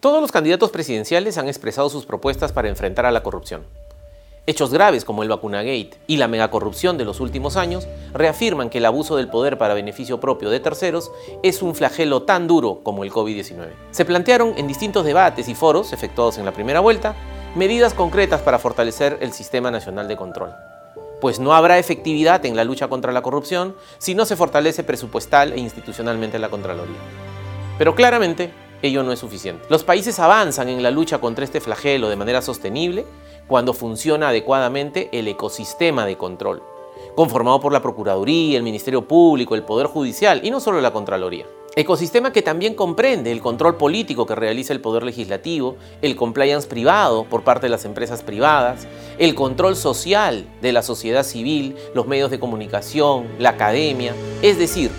Todos los candidatos presidenciales han expresado sus propuestas para enfrentar a la corrupción. Hechos graves como el Vacunagate y la megacorrupción de los últimos años reafirman que el abuso del poder para beneficio propio de terceros es un flagelo tan duro como el COVID-19. Se plantearon en distintos debates y foros efectuados en la primera vuelta medidas concretas para fortalecer el Sistema Nacional de Control. Pues no habrá efectividad en la lucha contra la corrupción si no se fortalece presupuestal e institucionalmente la Contraloría. Pero claramente ello no es suficiente. Los países avanzan en la lucha contra este flagelo de manera sostenible cuando funciona adecuadamente el ecosistema de control, conformado por la Procuraduría, el Ministerio Público, el Poder Judicial y no solo la Contraloría. Ecosistema que también comprende el control político que realiza el Poder Legislativo, el compliance privado por parte de las empresas privadas, el control social de la sociedad civil, los medios de comunicación, la academia. Es decir,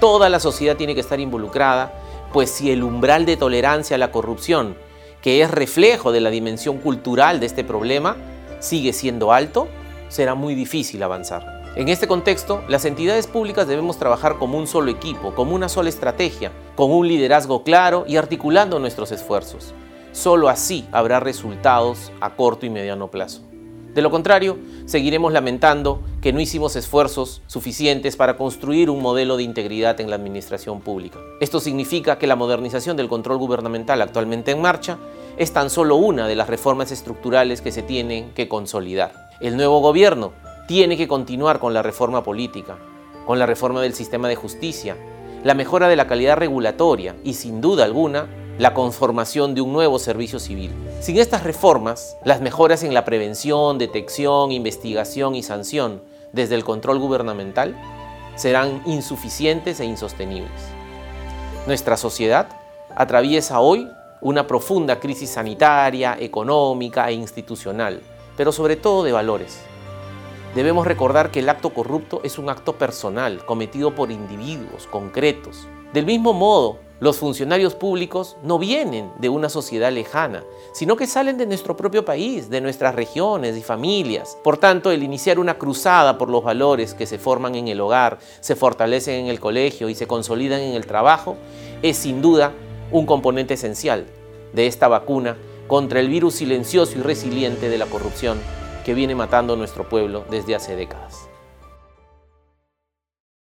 toda la sociedad tiene que estar involucrada, pues si el umbral de tolerancia a la corrupción que es reflejo de la dimensión cultural de este problema, sigue siendo alto, será muy difícil avanzar. En este contexto, las entidades públicas debemos trabajar como un solo equipo, como una sola estrategia, con un liderazgo claro y articulando nuestros esfuerzos. Solo así habrá resultados a corto y mediano plazo. De lo contrario, seguiremos lamentando que no hicimos esfuerzos suficientes para construir un modelo de integridad en la administración pública. Esto significa que la modernización del control gubernamental actualmente en marcha es tan solo una de las reformas estructurales que se tienen que consolidar. El nuevo gobierno tiene que continuar con la reforma política, con la reforma del sistema de justicia, la mejora de la calidad regulatoria y sin duda alguna la conformación de un nuevo servicio civil. Sin estas reformas, las mejoras en la prevención, detección, investigación y sanción desde el control gubernamental serán insuficientes e insostenibles. Nuestra sociedad atraviesa hoy una profunda crisis sanitaria, económica e institucional, pero sobre todo de valores. Debemos recordar que el acto corrupto es un acto personal cometido por individuos concretos. Del mismo modo, los funcionarios públicos no vienen de una sociedad lejana, sino que salen de nuestro propio país, de nuestras regiones y familias. Por tanto, el iniciar una cruzada por los valores que se forman en el hogar, se fortalecen en el colegio y se consolidan en el trabajo, es sin duda un componente esencial de esta vacuna contra el virus silencioso y resiliente de la corrupción que viene matando a nuestro pueblo desde hace décadas.